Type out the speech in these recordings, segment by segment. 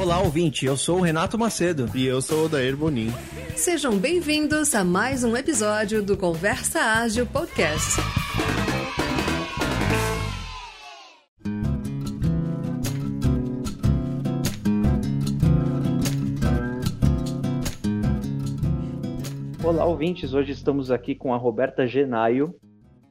Olá, ouvinte. Eu sou o Renato Macedo. E eu sou o Dair Bonin. Sejam bem-vindos a mais um episódio do Conversa Ágil Podcast. Olá, ouvintes. Hoje estamos aqui com a Roberta Genaio.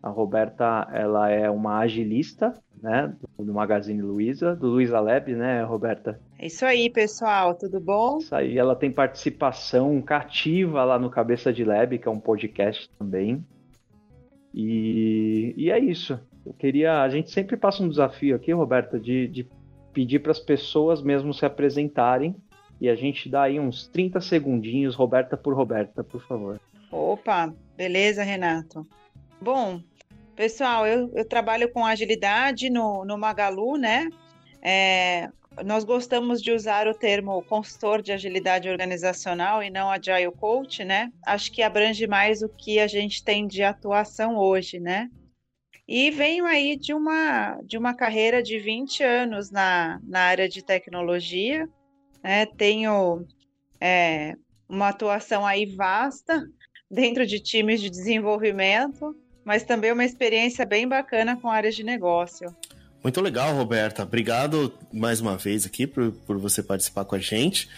A Roberta, ela é uma agilista, né, do Magazine Luiza, do Luiza Lab, né, Roberta? É isso aí, pessoal, tudo bom? Isso aí, ela tem participação cativa lá no Cabeça de Lab, que é um podcast também. E, e é isso. Eu queria. A gente sempre passa um desafio aqui, Roberta, de, de pedir para as pessoas mesmo se apresentarem. E a gente dá aí uns 30 segundinhos, Roberta por Roberta, por favor. Opa, beleza, Renato. Bom, pessoal, eu, eu trabalho com agilidade no, no Magalu, né? É, nós gostamos de usar o termo consultor de agilidade organizacional e não agile coach, né? Acho que abrange mais o que a gente tem de atuação hoje, né? E venho aí de uma, de uma carreira de 20 anos na, na área de tecnologia, né? Tenho é, uma atuação aí vasta dentro de times de desenvolvimento, mas também uma experiência bem bacana com áreas de negócio. Muito legal, Roberta. Obrigado mais uma vez aqui por, por você participar com a gente.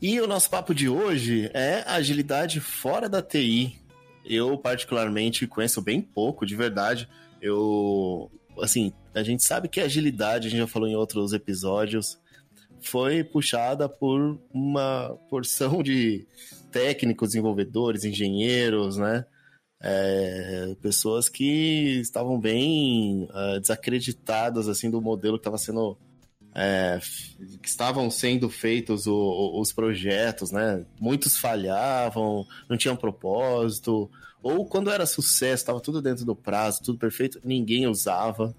E o nosso papo de hoje é agilidade fora da TI. Eu, particularmente, conheço bem pouco, de verdade. Eu, assim, a gente sabe que a agilidade, a gente já falou em outros episódios, foi puxada por uma porção de técnicos, desenvolvedores, engenheiros, né? É, pessoas que estavam bem uh, desacreditadas assim do modelo que estava sendo é, que estavam sendo feitos o, o, os projetos, né? Muitos falhavam, não tinham propósito, ou quando era sucesso, estava tudo dentro do prazo, tudo perfeito, ninguém usava.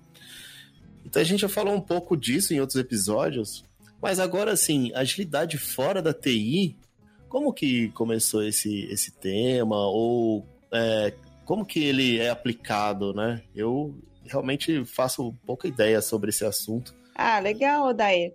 Então a gente já falou um pouco disso em outros episódios, mas agora assim, agilidade fora da TI, como que começou esse, esse tema? Ou é, como que ele é aplicado, né? Eu realmente faço pouca ideia sobre esse assunto. Ah, legal, Odair.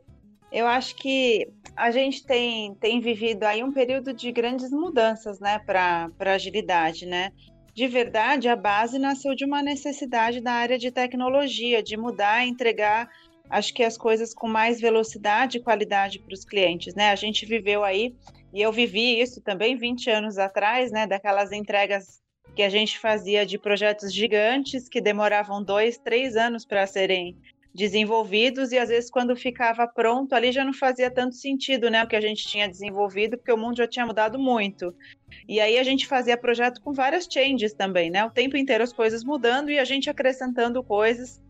Eu acho que a gente tem, tem vivido aí um período de grandes mudanças, né, para agilidade, né? De verdade, a base nasceu de uma necessidade da área de tecnologia, de mudar, entregar acho que as coisas com mais velocidade e qualidade para os clientes, né? A gente viveu aí, e eu vivi isso também 20 anos atrás, né? Daquelas entregas que a gente fazia de projetos gigantes que demoravam dois, três anos para serem desenvolvidos e às vezes quando ficava pronto ali já não fazia tanto sentido, né, o que a gente tinha desenvolvido, porque o mundo já tinha mudado muito. E aí a gente fazia projeto com várias changes também, né, o tempo inteiro as coisas mudando e a gente acrescentando coisas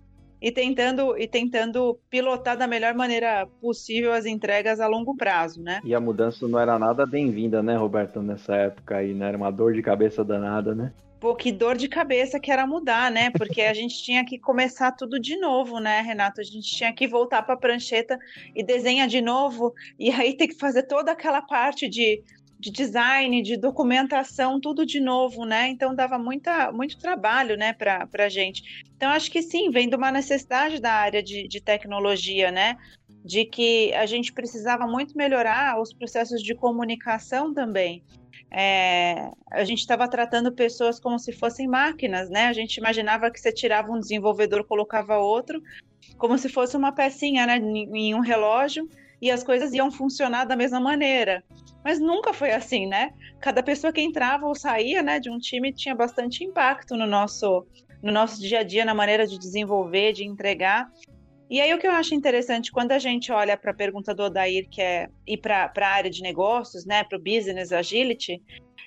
e tentando e tentando pilotar da melhor maneira possível as entregas a longo prazo, né? E a mudança não era nada bem-vinda, né, Roberto, nessa época aí, né? Era uma dor de cabeça danada, né? Pô, que dor de cabeça que era mudar, né? Porque a gente tinha que começar tudo de novo, né, Renato? A gente tinha que voltar para a prancheta e desenhar de novo, e aí ter que fazer toda aquela parte de de design, de documentação, tudo de novo, né? Então dava muita, muito trabalho, né, para a gente. Então acho que sim, vem de uma necessidade da área de, de tecnologia, né? De que a gente precisava muito melhorar os processos de comunicação também. É, a gente estava tratando pessoas como se fossem máquinas, né? A gente imaginava que você tirava um desenvolvedor, colocava outro, como se fosse uma pecinha, né, em um relógio, e as coisas iam funcionar da mesma maneira. Mas nunca foi assim, né? Cada pessoa que entrava ou saía, né, de um time tinha bastante impacto no nosso no nosso dia a dia, na maneira de desenvolver, de entregar. E aí o que eu acho interessante quando a gente olha para a pergunta do Odair, que é ir para a área de negócios, né, para o business agility,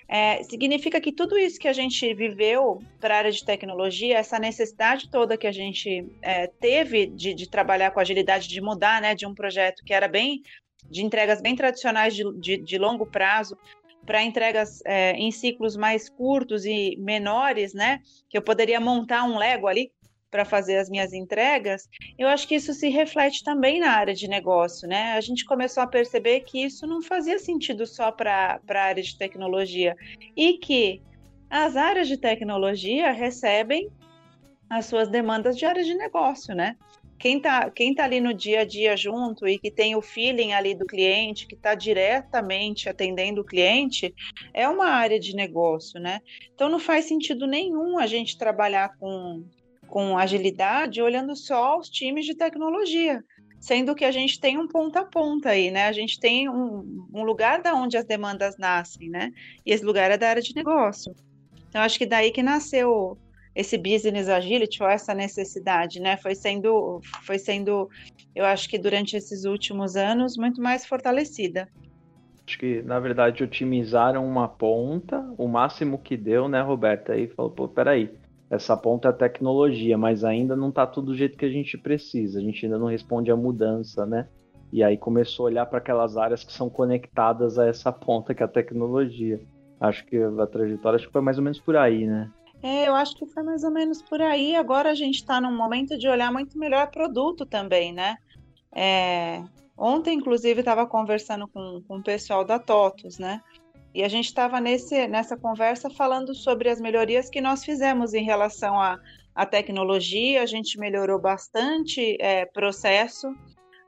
é, significa que tudo isso que a gente viveu para a área de tecnologia, essa necessidade toda que a gente é, teve de, de, trabalhar com agilidade, de mudar, né, de um projeto que era bem de entregas bem tradicionais de, de, de longo prazo para entregas é, em ciclos mais curtos e menores, né? Que eu poderia montar um Lego ali para fazer as minhas entregas, eu acho que isso se reflete também na área de negócio, né? A gente começou a perceber que isso não fazia sentido só para a área de tecnologia e que as áreas de tecnologia recebem as suas demandas de área de negócio, né? quem está quem tá ali no dia a dia junto e que tem o feeling ali do cliente, que está diretamente atendendo o cliente, é uma área de negócio, né? Então não faz sentido nenhum a gente trabalhar com, com agilidade olhando só os times de tecnologia, sendo que a gente tem um ponta a ponta aí, né? A gente tem um, um lugar da onde as demandas nascem, né? E esse lugar é da área de negócio. Então acho que daí que nasceu esse business agility ou essa necessidade, né? Foi sendo, foi sendo, eu acho que durante esses últimos anos muito mais fortalecida. Acho que na verdade otimizaram uma ponta, o máximo que deu, né, Roberta? E falou, pô, peraí, essa ponta é tecnologia, mas ainda não está tudo do jeito que a gente precisa. A gente ainda não responde à mudança, né? E aí começou a olhar para aquelas áreas que são conectadas a essa ponta que é a tecnologia. Acho que a trajetória acho que foi mais ou menos por aí, né? É, eu acho que foi mais ou menos por aí. Agora a gente está num momento de olhar muito melhor produto também, né? É, ontem, inclusive, estava conversando com, com o pessoal da TOTUS, né? E a gente estava nessa conversa falando sobre as melhorias que nós fizemos em relação à, à tecnologia. A gente melhorou bastante é, processo.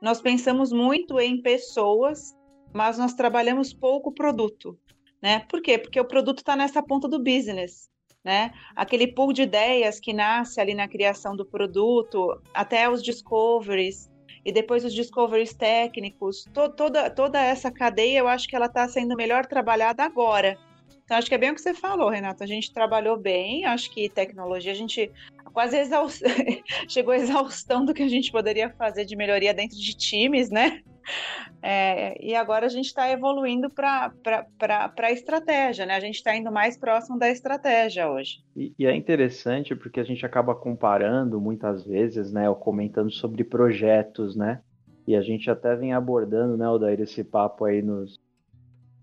Nós pensamos muito em pessoas, mas nós trabalhamos pouco produto. Né? Por quê? Porque o produto está nessa ponta do business né? Aquele pool de ideias que nasce ali na criação do produto, até os discoveries e depois os discoveries técnicos, to toda, toda essa cadeia eu acho que ela está sendo melhor trabalhada agora. Então, acho que é bem o que você falou, Renato. A gente trabalhou bem, acho que tecnologia, a gente quase exaust... chegou à exaustão do que a gente poderia fazer de melhoria dentro de times, né? É, e agora a gente está evoluindo para a estratégia, né? A gente está indo mais próximo da estratégia hoje. E, e, é interessante porque a gente acaba comparando muitas vezes, né? Ou comentando sobre projetos, né? E a gente até vem abordando, né, Odair, esse papo aí nos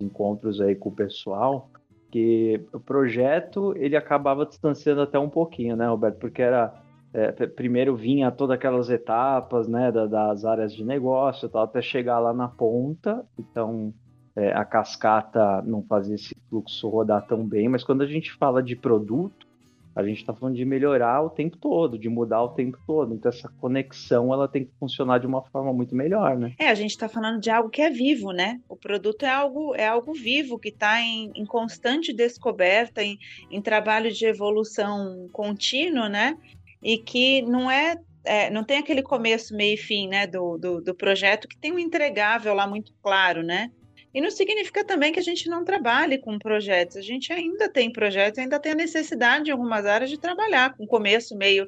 encontros aí com o pessoal, que o projeto ele acabava distanciando até um pouquinho, né, Roberto? Porque era é, primeiro vinha todas aquelas etapas né, da, das áreas de negócio tal, até chegar lá na ponta. Então é, a cascata não fazia esse fluxo rodar tão bem, mas quando a gente fala de produto, a gente está falando de melhorar o tempo todo, de mudar o tempo todo. Então essa conexão ela tem que funcionar de uma forma muito melhor, né? É, a gente está falando de algo que é vivo, né? O produto é algo é algo vivo que está em, em, constante descoberta, em, em trabalho de evolução contínua, né? E que não é, é, não tem aquele começo, meio e fim né, do, do, do, projeto, que tem um entregável lá muito claro, né? E não significa também que a gente não trabalhe com projetos. A gente ainda tem projetos, ainda tem a necessidade em algumas áreas de trabalhar com começo, meio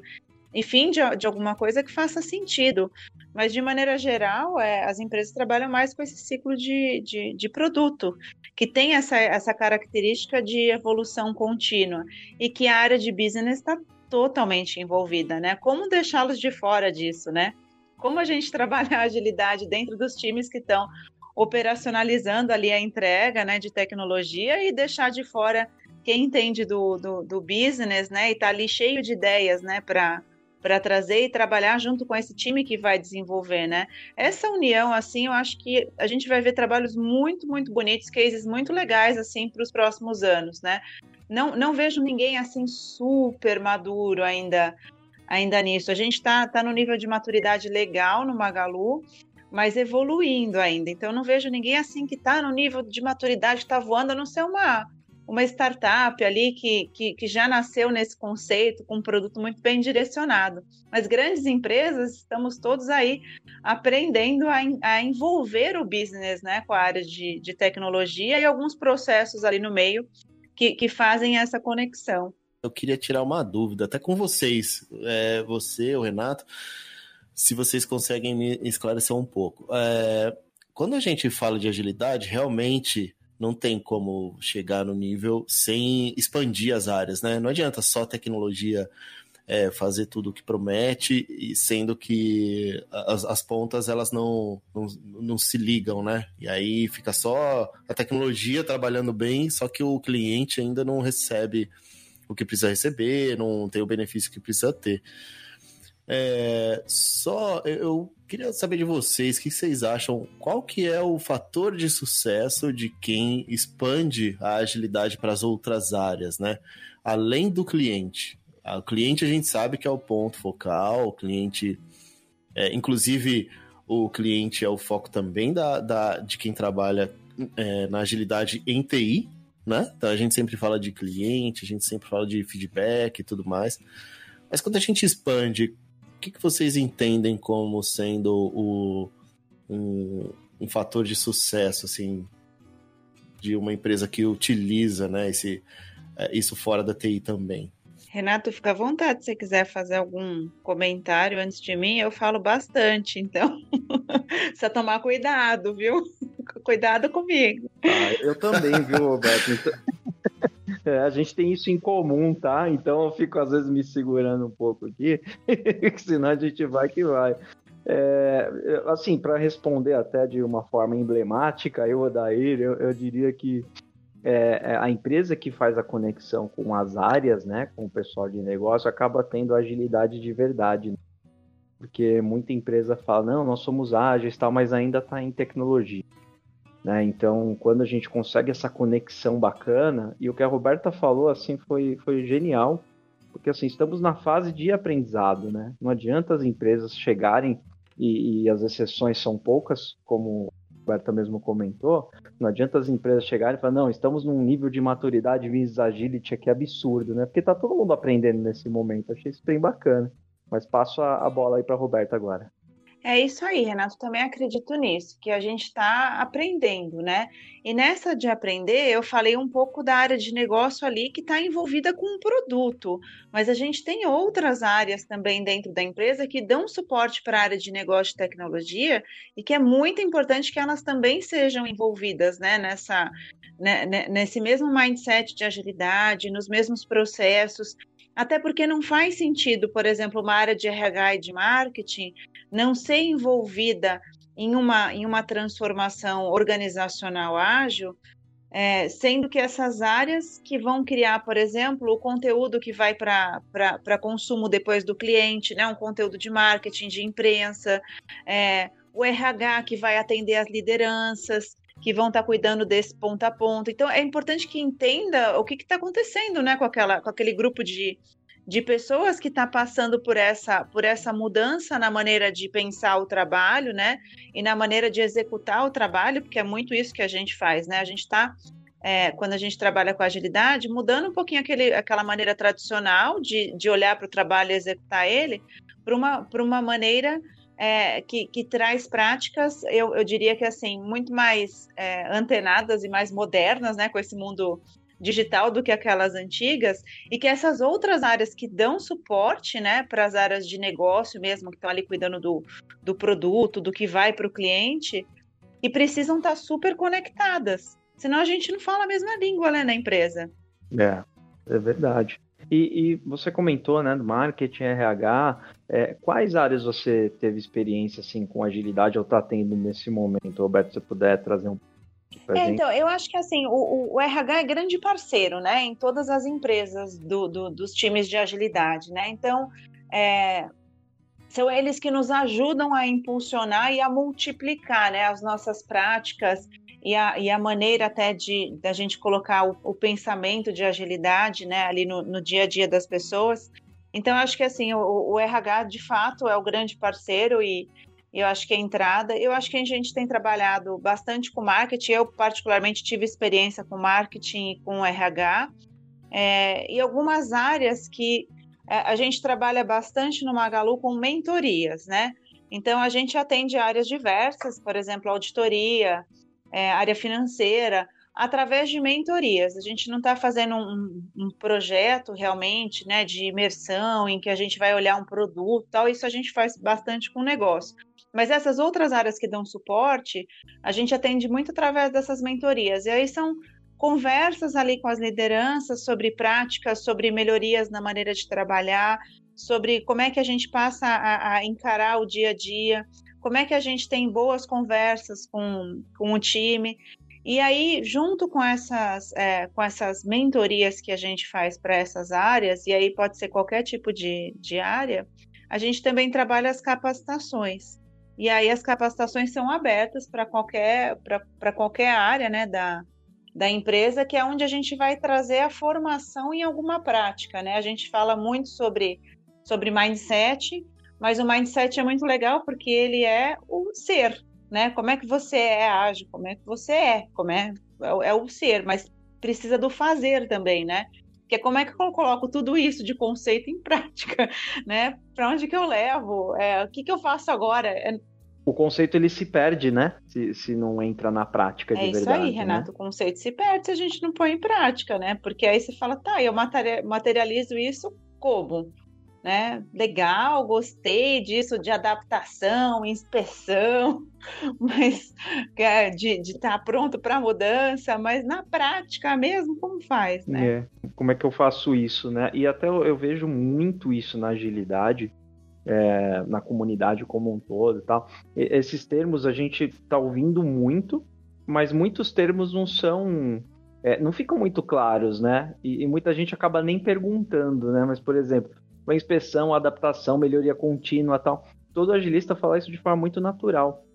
e fim de, de alguma coisa que faça sentido. Mas, de maneira geral, é, as empresas trabalham mais com esse ciclo de, de, de produto, que tem essa, essa característica de evolução contínua e que a área de business está totalmente envolvida, né? Como deixá-los de fora disso, né? Como a gente trabalha a agilidade dentro dos times que estão operacionalizando ali a entrega né, de tecnologia e deixar de fora quem entende do, do, do business, né? E tá ali cheio de ideias, né? Para para trazer e trabalhar junto com esse time que vai desenvolver, né? Essa união, assim, eu acho que a gente vai ver trabalhos muito, muito bonitos, cases muito legais, assim, para os próximos anos, né? Não, não vejo ninguém assim super maduro ainda ainda nisso. A gente está tá no nível de maturidade legal no Magalu, mas evoluindo ainda. Então, não vejo ninguém assim que está no nível de maturidade, está voando, a não ser uma, uma startup ali que, que, que, já nasceu nesse conceito, com um produto muito bem direcionado. Mas grandes empresas, estamos todos aí aprendendo a, a envolver o business né, com a área de, de tecnologia e alguns processos ali no meio que, que fazem essa conexão. Eu queria tirar uma dúvida, até com vocês, é, você, o Renato, se vocês conseguem me esclarecer um pouco. É, quando a gente fala de agilidade, realmente não tem como chegar no nível sem expandir as áreas, né? Não adianta só tecnologia é, fazer tudo o que promete, e sendo que as, as pontas elas não, não, não, se ligam, né? E aí fica só a tecnologia trabalhando bem, só que o cliente ainda não recebe o que precisa receber, não tem o benefício que precisa ter. É, só eu queria saber de vocês, o que vocês acham? Qual que é o fator de sucesso de quem expande a agilidade para as outras áreas, né? Além do cliente. O cliente a gente sabe que é o ponto focal, o cliente É, inclusive, o cliente é o foco também da, da de quem trabalha é, na agilidade em TI, né? Então a gente sempre fala de cliente, a gente sempre fala de feedback e tudo mais. Mas quando a gente expande, o que, que vocês entendem como sendo o, um, um fator de sucesso, assim, de uma empresa que utiliza né, esse, é, isso fora da TI também? Renato, fica à vontade se você quiser fazer algum comentário antes de mim, eu falo bastante, então precisa tomar cuidado, viu? Cuidado comigo. Ah, eu também, viu, Roberto? Então... É, a gente tem isso em comum, tá? Então eu fico às vezes me segurando um pouco aqui, senão a gente vai que vai. É, assim, para responder até de uma forma emblemática, eu, Odair, eu, eu diria que é, é, a empresa que faz a conexão com as áreas, né, com o pessoal de negócio, acaba tendo agilidade de verdade. Né? Porque muita empresa fala, não, nós somos ágeis, tal, mas ainda está em tecnologia. Né? Então, quando a gente consegue essa conexão bacana, e o que a Roberta falou assim foi, foi genial, porque assim, estamos na fase de aprendizado, né? Não adianta as empresas chegarem e, e as exceções são poucas, como a Roberta mesmo comentou, não adianta as empresas chegarem e falar, não, estamos num nível de maturidade business agility aqui absurdo, né? Porque tá todo mundo aprendendo nesse momento. Achei isso bem bacana. Mas passo a, a bola aí para Roberta agora. É isso aí, Renato. Também acredito nisso, que a gente está aprendendo, né? E nessa de aprender, eu falei um pouco da área de negócio ali que está envolvida com um produto, mas a gente tem outras áreas também dentro da empresa que dão suporte para a área de negócio e tecnologia e que é muito importante que elas também sejam envolvidas, né? Nessa, né, né nesse mesmo mindset de agilidade, nos mesmos processos, até porque não faz sentido, por exemplo, uma área de RH e de marketing não ser envolvida em uma, em uma transformação organizacional ágil, é, sendo que essas áreas que vão criar, por exemplo, o conteúdo que vai para consumo depois do cliente, né, um conteúdo de marketing, de imprensa, é, o RH que vai atender as lideranças, que vão estar tá cuidando desse ponto a ponto. Então, é importante que entenda o que está acontecendo né, com, aquela, com aquele grupo de, de pessoas que está passando por essa, por essa mudança na maneira de pensar o trabalho, né? E na maneira de executar o trabalho, porque é muito isso que a gente faz, né? A gente está, é, quando a gente trabalha com agilidade, mudando um pouquinho aquele, aquela maneira tradicional de, de olhar para o trabalho e executar ele, para uma, uma maneira é, que, que, traz práticas, eu, eu, diria que assim, muito mais é, antenadas e mais modernas, né, com esse mundo digital do que aquelas antigas, e que essas outras áreas que dão suporte, né, para as áreas de negócio mesmo, que estão ali cuidando do, do produto, do que vai para o cliente, e precisam estar tá super conectadas. Senão a gente não fala a mesma língua né, na empresa. É, é verdade. E, e, você comentou, né, do marketing, RH, é, quais áreas você teve experiência, assim, com agilidade ou está tendo nesse momento, Roberto, se puder trazer um é, então, eu acho que assim, o, o, RH é grande parceiro, né, em todas as empresas do, do, dos times de agilidade, né? Então, é, são eles que nos ajudam a impulsionar e a multiplicar, né, as nossas práticas e a, e a maneira até de da gente colocar o, o pensamento de agilidade, né, ali no, no, dia a dia das pessoas. Então, acho que assim, o, o, RH de fato é o grande parceiro e eu acho que a entrada. Eu acho que a gente tem trabalhado bastante com marketing. Eu, particularmente, tive experiência com marketing e com RH. É, e algumas áreas que é, a gente trabalha bastante no Magalu com mentorias, né? Então, a gente atende áreas diversas, por exemplo, auditoria, é, área financeira, através de mentorias. A gente não está fazendo um, um, projeto realmente né, de imersão em que a gente vai olhar um produto tal, isso a gente faz bastante com o negócio. Mas essas outras áreas que dão suporte, a gente atende muito através dessas mentorias. E aí são conversas ali com as lideranças sobre práticas, sobre melhorias na maneira de trabalhar, sobre como é que a gente passa a, a encarar o dia a dia, como é que a gente tem boas conversas com, com o time. E aí, junto com essas, é, com essas mentorias que a gente faz para essas áreas, e aí pode ser qualquer tipo de, de área, a gente também trabalha as capacitações. E aí as capacitações são abertas para qualquer, qualquer área né, da, da empresa, que é onde a gente vai trazer a formação em alguma prática. Né? A gente fala muito sobre, sobre mindset, mas o mindset é muito legal porque ele é o ser, né? Como é que você é ágil, como é que você é, como é, é, é o ser, mas precisa do fazer também, né? Que é como é que eu coloco tudo isso de conceito em prática, né? Para onde que eu levo? É, o que, que eu faço agora? É... O conceito ele se perde, né? Se, se não entra na prática de é verdade. É isso aí, né? Renato. Né? O conceito se perde se a gente não põe em prática, né? Porque aí você fala, tá, eu materializo isso como? né? Legal, gostei disso de adaptação, inspeção, mas é, de estar tá pronto para mudança, mas na prática mesmo, como faz, né? É. Como é que eu faço isso, né? E até eu, eu vejo muito isso na agilidade, é, na comunidade como um todo e tal. E, esses termos a gente está ouvindo muito, mas muitos termos não são é, não ficam muito claros, né? E, e, muita gente acaba nem perguntando, né? Mas, por exemplo, uma inspeção, adaptação, melhoria contínua tal. Todo agilista fala isso de forma muito natural.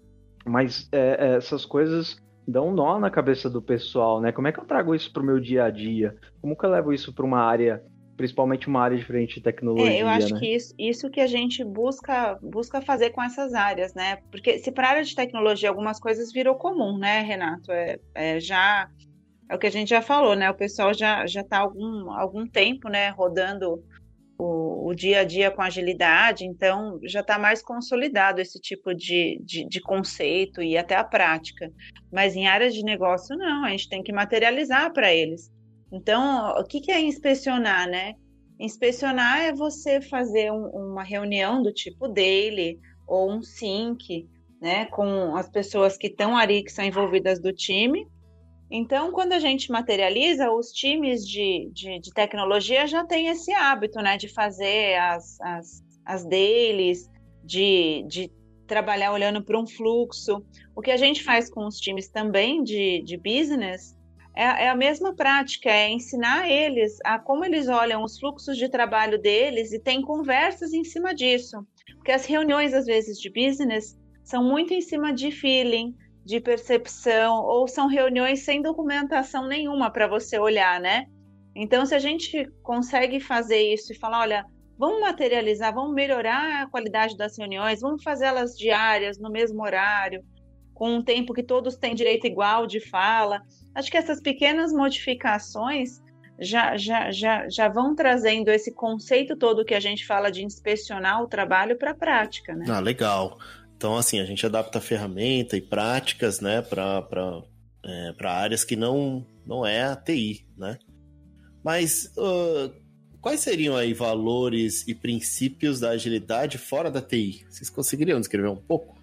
Mas é, é, essas coisas dão nó na cabeça do pessoal, né? Como é que eu trago isso para o meu dia a dia? Como que eu levo isso para uma área, principalmente uma área diferente de tecnologia? É, eu acho né? que isso, isso que a gente busca, busca fazer com essas áreas, né? Porque se para a área de tecnologia algumas coisas virou comum, né, Renato? É, é, já é o que a gente já falou, né? O pessoal já já está algum algum tempo, né, rodando o, o, dia a dia com agilidade, então já está mais consolidado esse tipo de, de, de, conceito e até a prática. Mas em áreas de negócio, não, a gente tem que materializar para eles. Então, o que, que é inspecionar, né? Inspecionar é você fazer um, uma reunião do tipo daily ou um sync, né, com as pessoas que estão ali, que são envolvidas do time, então, quando a gente materializa, os times de, de, de tecnologia já têm esse hábito, né, de fazer as, as, as dailies, de, de trabalhar olhando para um fluxo. O que a gente faz com os times também de, de business é, é, a mesma prática, é ensinar eles a como eles olham os fluxos de trabalho deles e tem conversas em cima disso. Porque as reuniões, às vezes, de business são muito em cima de feeling, de percepção, ou são reuniões sem documentação nenhuma para você olhar, né? Então, se a gente consegue fazer isso e falar, olha, vamos materializar, vamos melhorar a qualidade das reuniões, vamos fazer elas diárias, no mesmo horário, com um tempo que todos têm direito igual de fala. Acho que essas pequenas modificações já, já, já, já vão trazendo esse conceito todo que a gente fala de inspecionar o trabalho para a prática, né? Ah, legal. Então, assim, a gente adapta ferramenta e práticas, né, para é, áreas que não, não é a TI, né? Mas uh, quais seriam aí valores e princípios da agilidade fora da TI? Vocês conseguiriam descrever um pouco?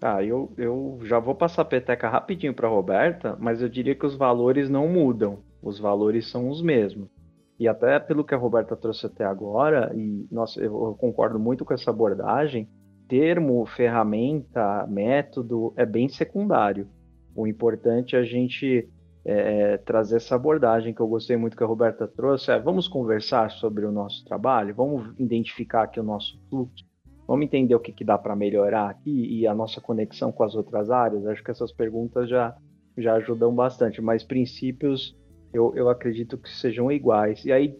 Ah, eu, eu já vou passar a peteca rapidinho para Roberta, mas eu diria que os valores não mudam. Os valores são os mesmos. E até pelo que a Roberta trouxe até agora, e nossa, eu concordo muito com essa abordagem, termo, ferramenta, método é bem secundário. O importante é a gente é, trazer essa abordagem que eu gostei muito que a Roberta trouxe. É, vamos conversar sobre o nosso trabalho, vamos identificar aqui o nosso fluxo, vamos entender o que, que dá para melhorar aqui e a nossa conexão com as outras áreas. Acho que essas perguntas já, já ajudam bastante, mas princípios eu, eu acredito que sejam iguais. E aí,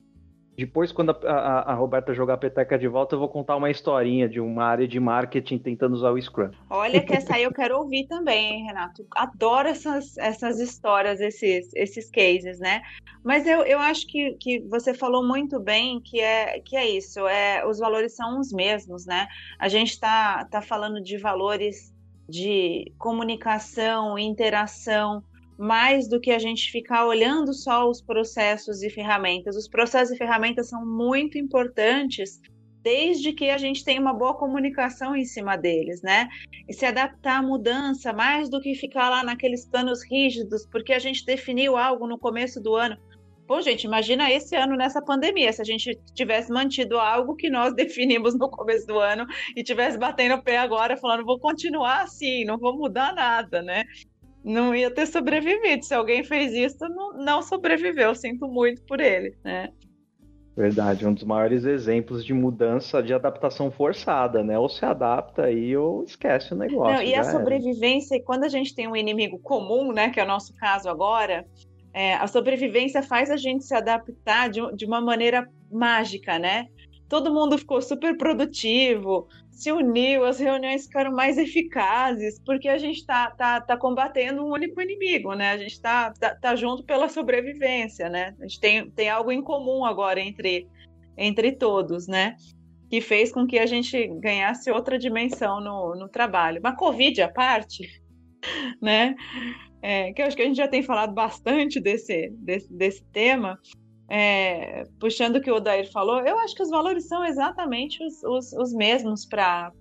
depois, quando a, a, a, Roberta jogar a peteca de volta, eu vou contar uma historinha de uma área de marketing tentando usar o Scrum. Olha, que essa aí eu quero ouvir também, hein, Renato? Adoro essas, essas histórias, esses, esses cases, né? Mas eu, eu acho que, que você falou muito bem que é, que é isso, é, os valores são os mesmos, né? A gente está tá falando de valores de comunicação, interação, mais do que a gente ficar olhando só os processos e ferramentas. Os processos e ferramentas são muito importantes desde que a gente tenha uma boa comunicação em cima deles, né? E se adaptar à mudança mais do que ficar lá naqueles planos rígidos, porque a gente definiu algo no começo do ano. Pô, gente, imagina esse ano nessa pandemia, se a gente tivesse mantido algo que nós definimos no começo do ano e tivesse batendo o pé agora, falando, vou continuar assim, não vou mudar nada, né? Não ia ter sobrevivido. Se alguém fez isso, não, não sobreviveu. Sinto muito por ele, né? Verdade, um dos maiores exemplos de mudança, de adaptação forçada, né? Ou se adapta aí ou esquece o negócio. Não, e a sobrevivência, era. quando a gente tem um inimigo comum, né? Que é o nosso caso agora, é, a sobrevivência faz a gente se adaptar de, de uma maneira mágica, né? todo mundo ficou super produtivo, se uniu, as reuniões ficaram mais eficazes, porque a gente está tá, tá combatendo um único inimigo, né? A gente está tá, tá, junto pela sobrevivência, né? A gente tem, tem algo em comum agora entre, entre todos, né? Que fez com que a gente ganhasse outra dimensão no, no trabalho. Mas Covid à parte, né? É, que eu acho que a gente já tem falado bastante desse, desse, desse tema, é, puxando o que o Odair falou, eu acho que os valores são exatamente os, os, os mesmos para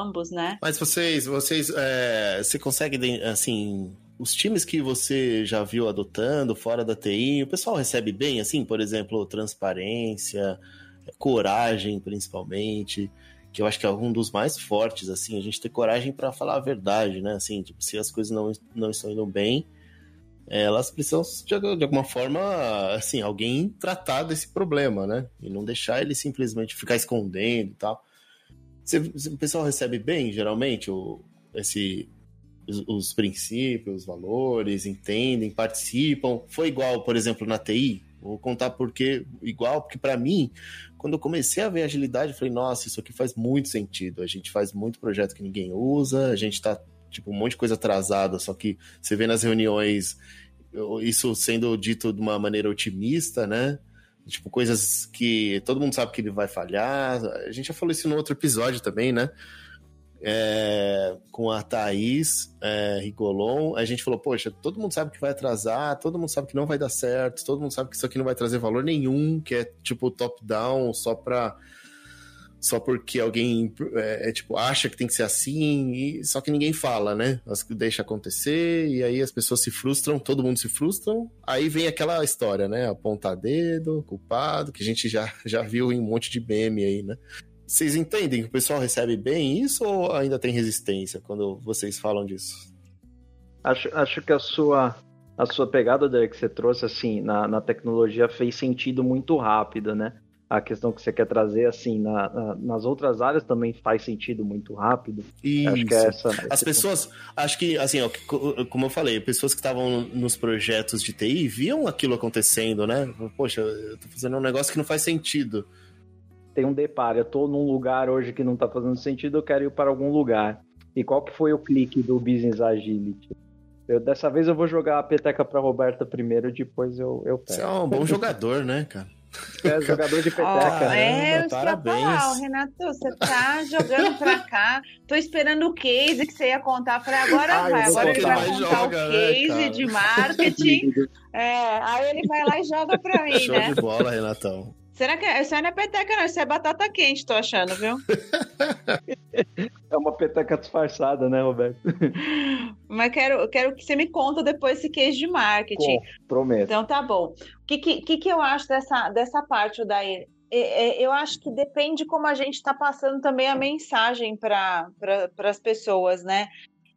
ambos, né? Mas vocês, vocês, é, você consegue, assim, os times que você já viu adotando fora da TI, o pessoal recebe bem, assim, por exemplo, transparência, coragem, principalmente, que eu acho que é um dos mais fortes, assim, a gente ter coragem para falar a verdade, né? Assim, tipo, se as coisas não, não estão indo bem, elas precisam, de alguma forma, assim, alguém tratar desse problema, né? E não deixar ele simplesmente ficar escondendo e tal. Você, o pessoal recebe bem, geralmente, o, esse, os, os, princípios, os valores, entendem, participam. Foi igual, por exemplo, na TI? Vou contar porque igual, porque para mim, quando eu comecei a ver agilidade, eu falei, nossa, isso aqui faz muito sentido. A gente faz muito projeto que ninguém usa, a gente tá tipo, um monte de coisa atrasada, só que você vê nas reuniões isso sendo dito de uma maneira otimista, né? Tipo, coisas que todo mundo sabe que ele vai falhar. A gente já falou isso no outro episódio também, né? É, com a Thaís é, Rigolon, a gente falou, poxa, todo mundo sabe que vai atrasar, todo mundo sabe que não vai dar certo, todo mundo sabe que isso aqui não vai trazer valor nenhum, que é tipo top-down, só para só porque alguém é, é, tipo acha que tem que ser assim, e, só que ninguém fala, né? Deixa acontecer, e aí as pessoas se frustram, todo mundo se frustram, aí vem aquela história, né? Apontar dedo, culpado, que a gente já, já viu em um monte de meme aí, né? Vocês entendem que o pessoal recebe bem isso ou ainda tem resistência quando vocês falam disso? Acho, acho que a sua, a sua pegada, Derek, que você trouxe assim na, na tecnologia fez sentido muito rápido, né? A questão que você quer trazer, assim, na, na, nas outras áreas também faz sentido muito rápido. Isso. Acho que é essa, As pessoas, acho que, assim, ó, como eu falei, pessoas que estavam nos projetos de TI viam aquilo acontecendo, né? Poxa, eu tô fazendo um negócio que não faz sentido. Tem um deparo, eu tô num lugar hoje que não tá fazendo sentido, eu quero ir para algum lugar. E qual que foi o clique do Business Agility? Eu, dessa vez eu vou jogar a peteca para Roberta primeiro, depois eu, eu pego. Você é um bom jogador, né, cara? É jogador de peteca. Oh, é, parabéns. Falar, Renato, você tá jogando pra cá. Tô esperando o case que você ia contar. Falei, agora Ai, vai. Agora ele vai contar joga, o né, case né, de marketing. é, aí ele vai lá e joga pra mim, Show né? Show de bola, Renatão. Será que isso aí não é peteca, não? Isso é batata quente, tô achando, viu? é uma peteca disfarçada, né, Roberto? Mas quero, quero que você me conta depois esse case de marketing. Bom, prometo. Então tá bom. O que, que, que eu acho dessa, dessa parte, daí? Eu acho que depende como a gente está passando também a mensagem para pra, as pessoas, né?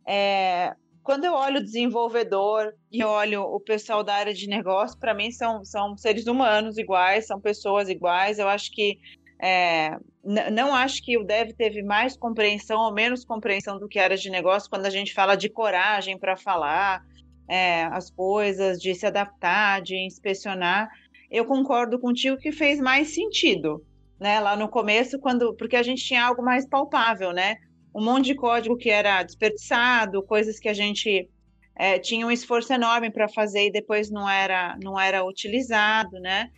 É, quando eu olho o desenvolvedor e olho o pessoal da área de negócio, para mim são, são seres humanos iguais, são pessoas iguais. Eu acho que é, não acho que o Dev teve mais compreensão ou menos compreensão do que área de negócio quando a gente fala de coragem para falar é, as coisas, de se adaptar, de inspecionar. Eu concordo contigo que fez mais sentido, né? Lá no começo, quando porque a gente tinha algo mais palpável, né? Um monte de código que era desperdiçado, coisas que a gente é, tinha um esforço enorme para fazer e depois não era, não era utilizado, né?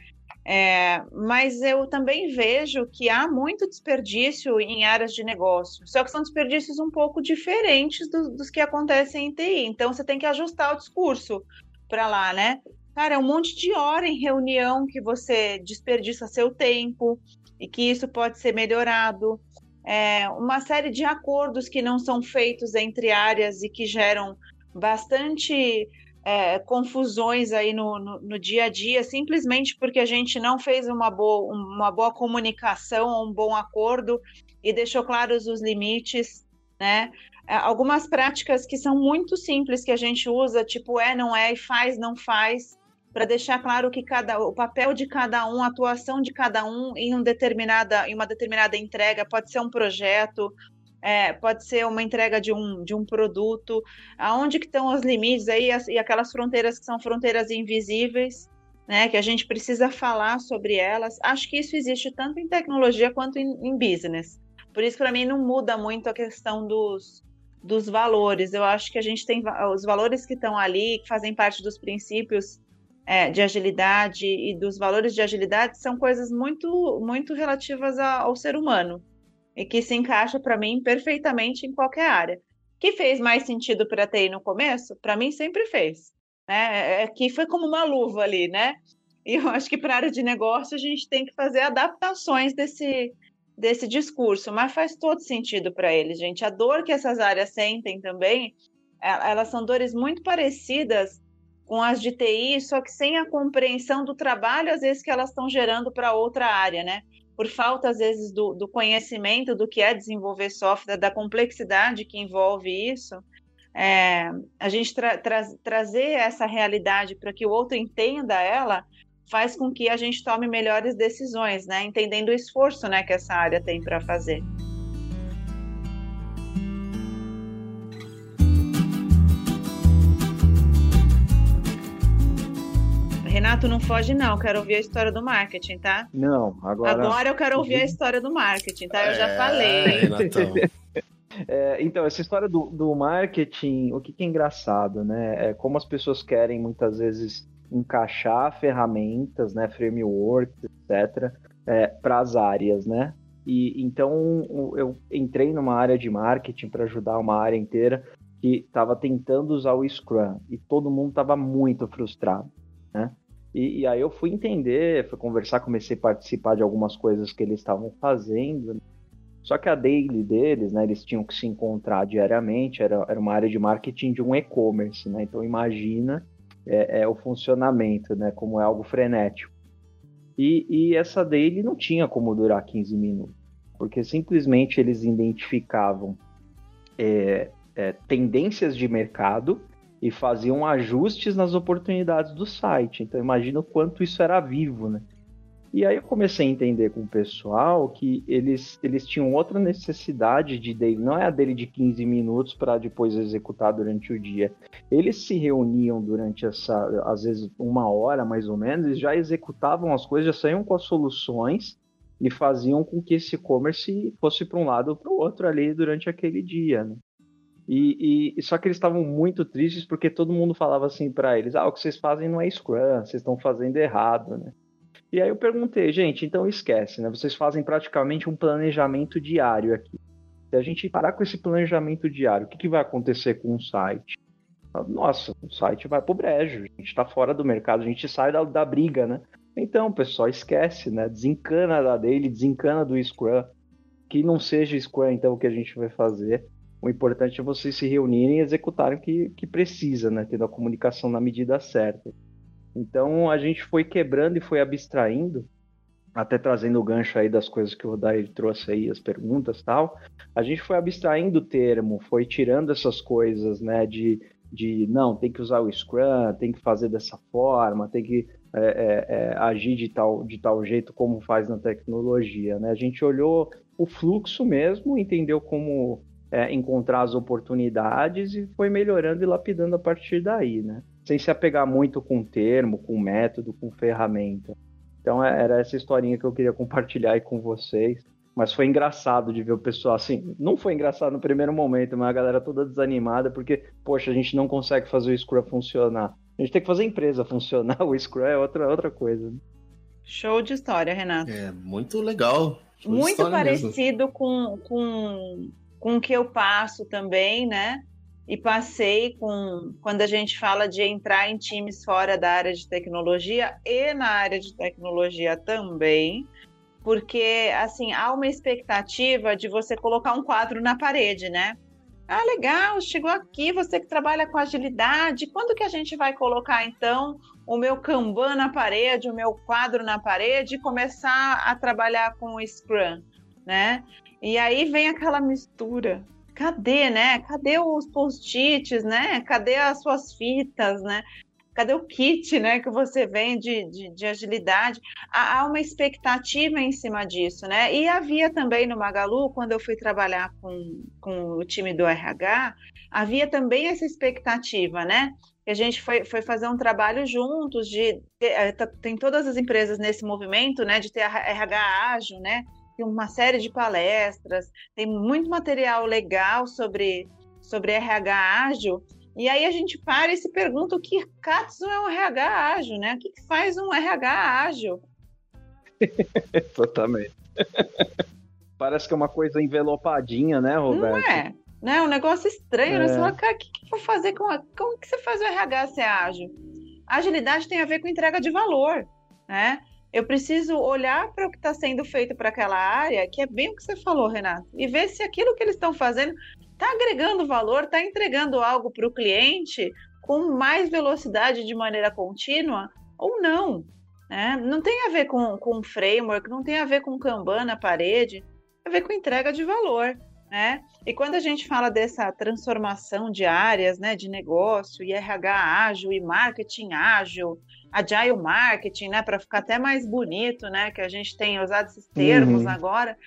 É, mas eu também vejo que há muito desperdício em áreas de negócio, só que são desperdícios um pouco diferentes do, dos que acontecem em TI. Então você tem que ajustar o discurso para lá, né? Cara, é um monte de hora em reunião que você desperdiça seu tempo e que isso pode ser melhorado é, uma série de acordos que não são feitos entre áreas e que geram bastante é, confusões aí no, no, no, dia a dia, simplesmente porque a gente não fez uma boa, uma boa comunicação, um bom acordo e deixou claros os limites, né? É, algumas práticas que são muito simples que a gente usa, tipo é, não é, e faz, não faz, para deixar claro que cada, o papel de cada um, a atuação de cada um em, um determinada, em uma determinada entrega, pode ser um projeto, é, pode ser uma entrega de um, de um produto, aonde que estão os limites aí as, e aquelas fronteiras que são fronteiras invisíveis, né? Que a gente precisa falar sobre elas. Acho que isso existe tanto em tecnologia quanto em, em business. Por isso, para mim, não muda muito a questão dos, dos valores. Eu acho que a gente tem os valores que estão ali, que fazem parte dos princípios é, de agilidade e dos valores de agilidade, são coisas muito, muito relativas ao ser humano e que se encaixa para mim perfeitamente em qualquer área. Que fez mais sentido para a TI no começo? Para mim sempre fez né? É, é que foi como uma luva ali, né? E eu acho que para a área de negócio a gente tem que fazer adaptações desse, desse discurso, mas faz todo sentido para eles, gente. A dor que essas áreas sentem também, é, elas são dores muito parecidas com as de TI, só que sem a compreensão do trabalho, às vezes, que elas estão gerando para outra área, né? Por falta, às vezes, do, do conhecimento do que é desenvolver software, da complexidade que envolve isso é, a gente tra tra trazer essa realidade para que o outro entenda ela faz com que a gente tome melhores decisões, né? Entendendo o esforço, né, que essa área tem para fazer. Renato, não foge não, quero ouvir a história do marketing, tá? Não, agora... Agora eu quero ouvir a história do marketing, tá? Eu já é, falei. Renatão. É, então, essa história do, do marketing, o que, que, é engraçado, né? É como as pessoas querem muitas vezes encaixar ferramentas, né, frameworks, etc., é, para as áreas, né? E então eu entrei numa área de marketing para ajudar uma área inteira que estava tentando usar o Scrum e todo mundo estava muito frustrado, né? E, e, aí eu fui entender, fui conversar, comecei a participar de algumas coisas que eles estavam fazendo, só que a daily deles, né, eles tinham que se encontrar diariamente, era, era uma área de marketing de um e-commerce, né? Então imagina é, é, o funcionamento, né, como é algo frenético. E, e essa daily não tinha como durar 15 minutos, porque simplesmente eles identificavam é, é, tendências de mercado e faziam ajustes nas oportunidades do site. Então imagina o quanto isso era vivo, né? E aí eu comecei a entender com o pessoal que eles, eles tinham outra necessidade de daily, não é a dele de 15 minutos para depois executar durante o dia. Eles se reuniam durante essa, às vezes, uma hora mais ou menos, e já executavam as coisas, já saíam com as soluções e faziam com que esse e-commerce fosse para um lado ou para o outro ali durante aquele dia. Né? E, e, só que eles estavam muito tristes porque todo mundo falava assim para eles: ah, o que vocês fazem não é Scrum, vocês estão fazendo errado, né? E aí eu perguntei, gente, então esquece, né? Vocês fazem praticamente um planejamento diário aqui. Se a gente parar com esse planejamento diário, o que, que vai acontecer com o site? Nossa, o site vai pro brejo, a gente está fora do mercado, a gente sai da, da briga, né? Então, pessoal, esquece, né? Desencana da dele, desencana do Scrum. Que não seja Scrum, então, o que a gente vai fazer. O importante é vocês se reunirem e executarem o que, que precisa, né? Tendo a comunicação na medida certa. Então a gente foi quebrando e foi abstraindo, até trazendo o gancho aí das coisas que o Rodai trouxe aí, as perguntas tal. A gente foi abstraindo o termo, foi tirando essas coisas, né, de, de não, tem que usar o Scrum, tem que fazer dessa forma, tem que é, é, é, agir de tal, de tal jeito como faz na tecnologia, né? A gente olhou o fluxo mesmo, entendeu como é, encontrar as oportunidades e foi melhorando e lapidando a partir daí, né? sem se apegar muito com termo, com método, com ferramenta. Então é, era essa historinha que eu queria compartilhar aí com vocês. Mas foi engraçado de ver o pessoal assim. Não foi engraçado no primeiro momento, mas a galera toda desanimada, porque, poxa, a gente não consegue fazer o Scrum funcionar. A gente tem que fazer a empresa funcionar, o Scrum é outra, outra coisa. Show de história, Renato. É, muito legal. Show muito parecido com, com, com o que eu passo também, né? e passei com quando a gente fala de entrar em times fora da área de tecnologia e na área de tecnologia também, porque assim há uma expectativa de você colocar um quadro na parede, né? Ah, legal, chegou aqui, você que trabalha com agilidade, quando que a gente vai colocar então o meu Kanban na parede, o meu quadro na parede e começar a trabalhar com o Scrum, né? E aí vem aquela mistura cadê, né? Cadê os post-its, né? Cadê as suas fitas, né? Cadê o kit, né, que você vende de, de agilidade? Há, há, uma expectativa em cima disso, né? E havia também no Magalu, quando eu fui trabalhar com, com o time do RH, havia também essa expectativa, né? Que a gente foi, foi fazer um trabalho juntos de, tá, tem todas as empresas nesse movimento, né, de ter RH ágil, né? Tem uma série de palestras, tem muito material legal sobre sobre RH ágil e aí a gente para e se pergunta o que Katsu é um RH ágil, né? O que, faz um RH ágil? Totalmente. Parece que é uma coisa envelopadinha, né, Roberto? Não é. Né? Um negócio estranho, é. né? Você fala, cara, o que, que eu vou fazer com a... Como que você faz o RH ser ágil? Agilidade tem a ver com entrega de valor, né? Eu preciso olhar para o que está sendo feito para aquela área, que é bem o que você falou, Renato, e ver se aquilo que eles estão fazendo está agregando valor, está entregando algo para o cliente com mais velocidade de maneira contínua ou não. Né? Não tem a ver com, com framework, não tem a ver com Kanban na parede, tem a ver com entrega de valor. Né? E quando a gente fala dessa transformação de áreas, né, de negócio, e RH ágil, e marketing ágil, agile marketing, né, para ficar até mais bonito, né, que a gente tem usado esses termos uhum. agora,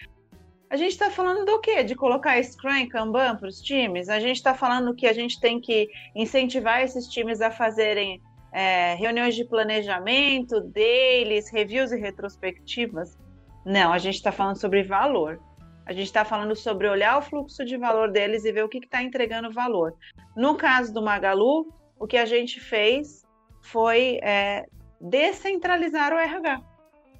a gente está falando do quê? De colocar Scrum e Kanban para os times? A gente está falando que a gente tem que incentivar esses times a fazerem é, reuniões de planejamento, deles, reviews e retrospectivas? Não, a gente está falando sobre valor. A gente está falando sobre olhar o fluxo de valor deles e ver o que está entregando valor. No caso do Magalu, o que a gente fez foi é, descentralizar o RH.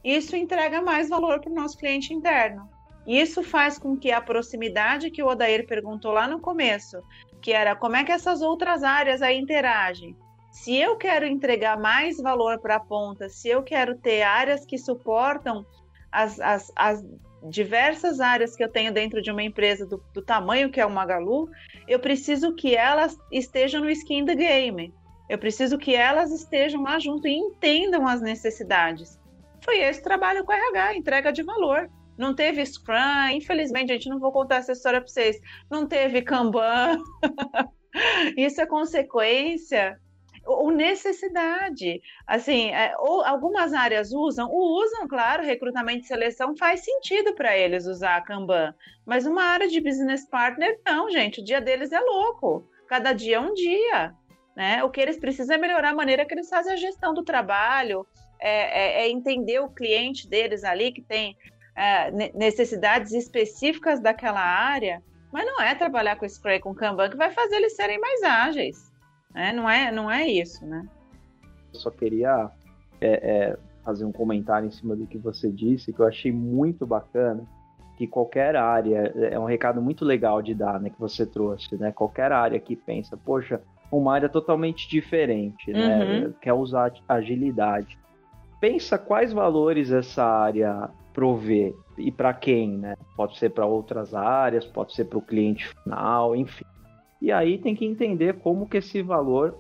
Isso entrega mais valor para o nosso cliente interno. Isso faz com que a proximidade que o Odair perguntou lá no começo, que era como é que essas outras áreas aí interagem. Se eu quero entregar mais valor para a ponta, se eu quero ter áreas que suportam as, as, as, diversas áreas que eu tenho dentro de uma empresa do, do tamanho que é o Magalu, eu preciso que elas estejam no skin the game. Eu preciso que elas estejam lá junto e entendam as necessidades. Foi esse trabalho com RH, entrega de valor não teve Scrum, infelizmente, gente, não vou contar essa história para vocês, não teve Kanban. Isso é consequência ou necessidade. Assim, é, ou algumas áreas usam, usam, claro, recrutamento e seleção faz sentido para eles usar a Kanban, mas uma área de business partner não, gente, o dia deles é louco. Cada dia é um dia. Né? O que eles precisam é melhorar a maneira que eles fazem a gestão do trabalho, é, é, é entender o cliente deles ali que tem é, necessidades específicas daquela área, mas não é trabalhar com Scrum com Kanban que vai fazer eles serem mais ágeis. Né? Não, é, não é isso, né? Eu só queria é, é, fazer um comentário em cima do que você disse, que eu achei muito bacana, que qualquer área, é um recado muito legal de dar, né, que você trouxe, né? Qualquer área que pensa, poxa, uma área totalmente diferente, né? Uhum. Quer usar agilidade. Pensa quais valores essa área prover e para quem, né? Pode ser para outras áreas, pode ser para o cliente final, enfim. E aí tem que entender como que esse valor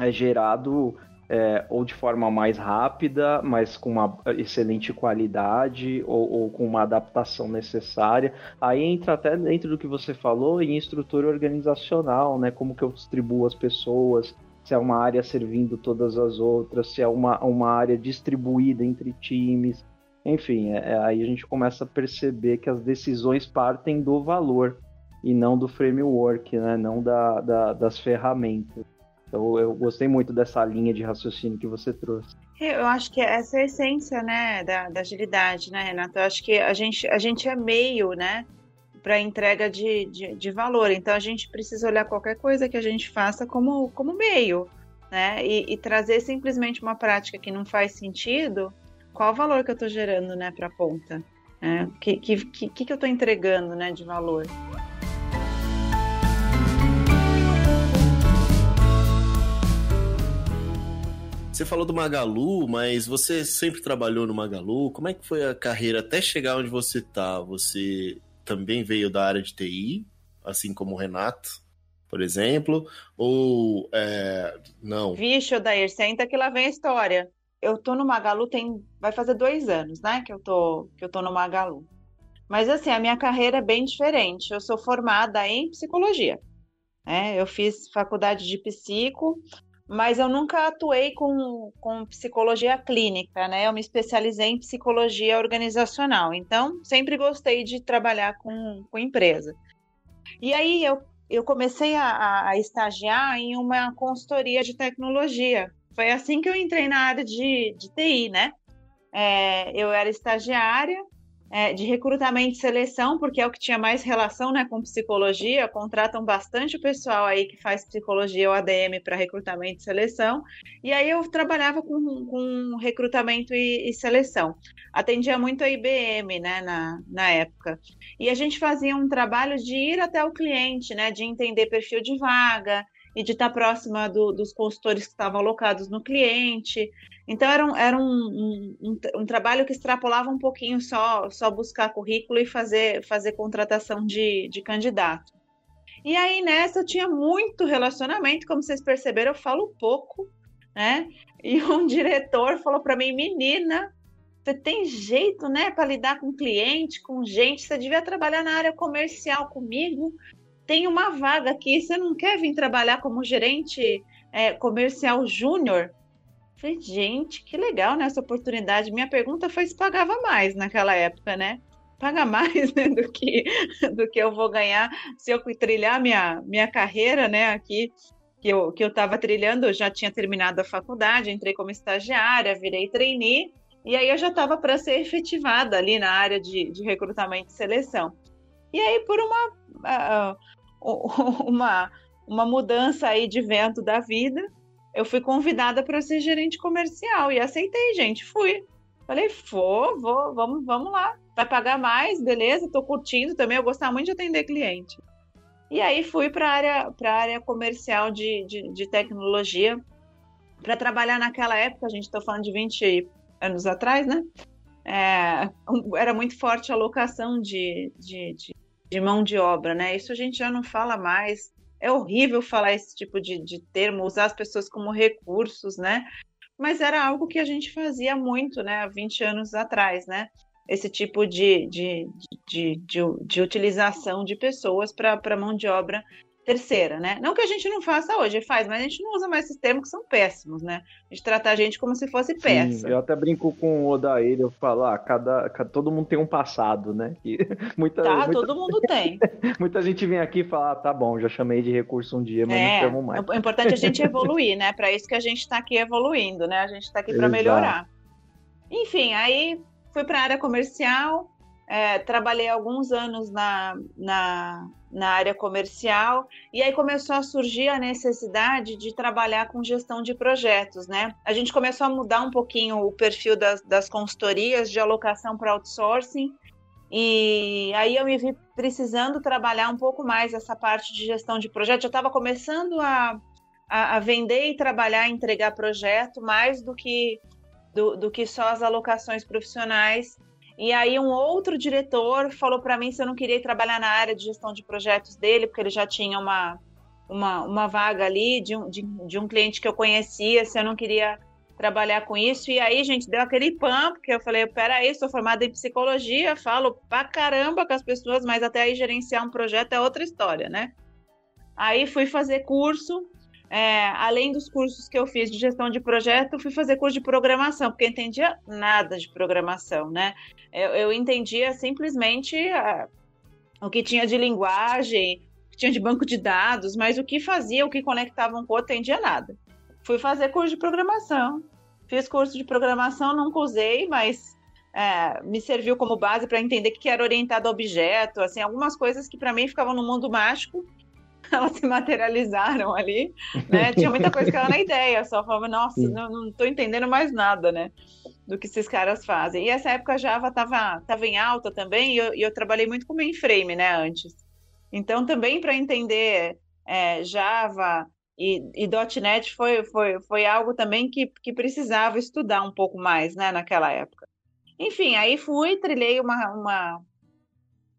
é gerado é, ou de forma mais rápida, mas com uma excelente qualidade ou, ou, com uma adaptação necessária. Aí entra até dentro do que você falou em estrutura organizacional, né? Como que eu distribuo as pessoas, se é uma área servindo todas as outras, se é uma, uma área distribuída entre times. Enfim, é, é, aí a gente começa a perceber que as decisões partem do valor e não do framework, né? não da, da, das ferramentas. Então eu gostei muito dessa linha de raciocínio que você trouxe. Eu acho que essa é a essência né, da, da agilidade, né, Renato? Eu acho que a gente, a gente é meio, né? para entrega de, de, de, valor. Então a gente precisa olhar qualquer coisa que a gente faça como, como meio, né? E, e trazer simplesmente uma prática que não faz sentido qual o valor que eu estou gerando né, para a ponta? O é, que, que, que, que eu estou entregando né, de valor? Você falou do Magalu, mas você sempre trabalhou no Magalu. Como é que foi a carreira até chegar onde você está? Você também veio da área de TI, assim como o Renato, por exemplo? Ou é, não? Vixe, Odair, senta que lá vem a história eu tô no Magalu tem vai fazer dois anos, né, que eu tô que eu tô no Magalu. Mas assim, a minha carreira é bem diferente. Eu sou formada em psicologia. Né? Eu fiz faculdade de psico, mas eu nunca atuei com, com psicologia clínica, né? Eu me especializei em psicologia organizacional, então sempre gostei de trabalhar com, com empresa. E aí eu, eu comecei a, a estagiar em uma consultoria de tecnologia. Foi assim que eu entrei na área de, de TI, né? É, eu era estagiária é, de recrutamento e seleção, porque é o que tinha mais relação né, com psicologia, contratam bastante o pessoal aí que faz psicologia ou ADM para recrutamento e seleção, e aí eu trabalhava com, com recrutamento e, e, seleção. Atendia muito a IBM né, na, na época. E a gente fazia um trabalho de ir até o cliente, né, de entender perfil de vaga, e de estar próxima do, dos consultores que estavam alocados no cliente. Então, era, um, era um, um, um, trabalho que extrapolava um pouquinho só, só buscar currículo e fazer, fazer contratação de, de candidato. E aí, nessa, eu tinha muito relacionamento, como vocês perceberam, eu falo pouco, né? E um diretor falou para mim, menina, você tem jeito, né, para lidar com cliente, com gente, você devia trabalhar na área comercial comigo tem uma vaga aqui, você não quer vir trabalhar como gerente é, comercial júnior? Falei, gente, que legal né, essa oportunidade. Minha pergunta foi se pagava mais naquela época, né? Paga mais né, do, que, do que eu vou ganhar se eu trilhar minha, minha carreira, né, aqui que eu que eu estava trilhando, eu já tinha terminado a faculdade, entrei como estagiária, virei trainee, e aí eu já estava para ser efetivada ali na área de, de recrutamento e seleção. E aí, por uma, uma, uma mudança aí de vento da vida, eu fui convidada para ser gerente comercial e aceitei, gente, fui. Falei, vou, vou, vamos, vamos lá. Vai pagar mais, beleza, tô curtindo também, eu gostava muito de atender cliente. E aí fui para a área, área comercial de, de, de tecnologia para trabalhar naquela época, a gente está falando de 20 anos atrás, né? É, era muito forte a locação de, de, de, de mão de obra, né? Isso a gente já não fala mais. É horrível falar esse tipo de, de termo, usar as pessoas como recursos, né? Mas era algo que a gente fazia muito, né, há 20 anos atrás, né? Esse tipo de, de, de, de, de utilização de pessoas para mão de obra terceira, né? Não que a gente não faça hoje, faz, mas a gente não usa mais esses termos que são péssimos, né? A gente trata a gente como se fosse peça. Sim, eu até brinco com o Odair, eu falo, ah, cada, cada, todo mundo tem um passado, né? E muita, tá, muita, todo mundo tem. muita gente vem aqui e fala, ah, tá bom, já chamei de recurso um dia, mas é, não chamo mais. É importante a gente evoluir, né? Para isso que a gente está aqui evoluindo, né? A gente está aqui para melhorar. Enfim, aí fui para a área comercial, é, trabalhei alguns anos na, na, na área comercial e aí começou a surgir a necessidade de trabalhar com gestão de projetos, né? A gente começou a mudar um pouquinho o perfil das, das consultorias de alocação para outsourcing e aí eu me vi precisando trabalhar um pouco mais essa parte de gestão de projetos. Eu estava começando a, a, a, vender e trabalhar, entregar projeto mais do que do, do que só as alocações profissionais e aí um outro diretor falou para mim se eu não queria trabalhar na área de gestão de projetos dele, porque ele já tinha uma, uma, uma vaga ali de um, de, de um cliente que eu conhecia, se eu não queria trabalhar com isso. E aí, gente, deu aquele pam, porque eu falei, peraí, sou formada em psicologia, falo pra caramba com as pessoas, mas até aí gerenciar um projeto é outra história, né? Aí fui fazer curso, é, além dos cursos que eu fiz de gestão de projeto, fui fazer curso de programação, porque eu entendia nada de programação, né? Eu, eu entendia simplesmente a, o que tinha de linguagem, o que tinha de banco de dados, mas o que fazia, o que conectava um com o outro, entendia nada. Fui fazer curso de programação. Fiz curso de programação, nunca usei, mas é, me serviu como base para entender que era orientado a objeto, assim, algumas coisas que para mim ficavam no mundo mágico elas se materializaram ali, né? Tinha muita coisa que era na ideia, só falava, nossa, não, não tô entendendo mais nada, né? Do que esses caras fazem. E essa época a Java tava, tava em alta também, e eu, e eu trabalhei muito com mainframe, né, antes. Então, também para entender é, Java e, e .NET foi, foi, foi algo também que, que precisava estudar um pouco mais, né, naquela época. Enfim, aí fui, trilhei uma, uma,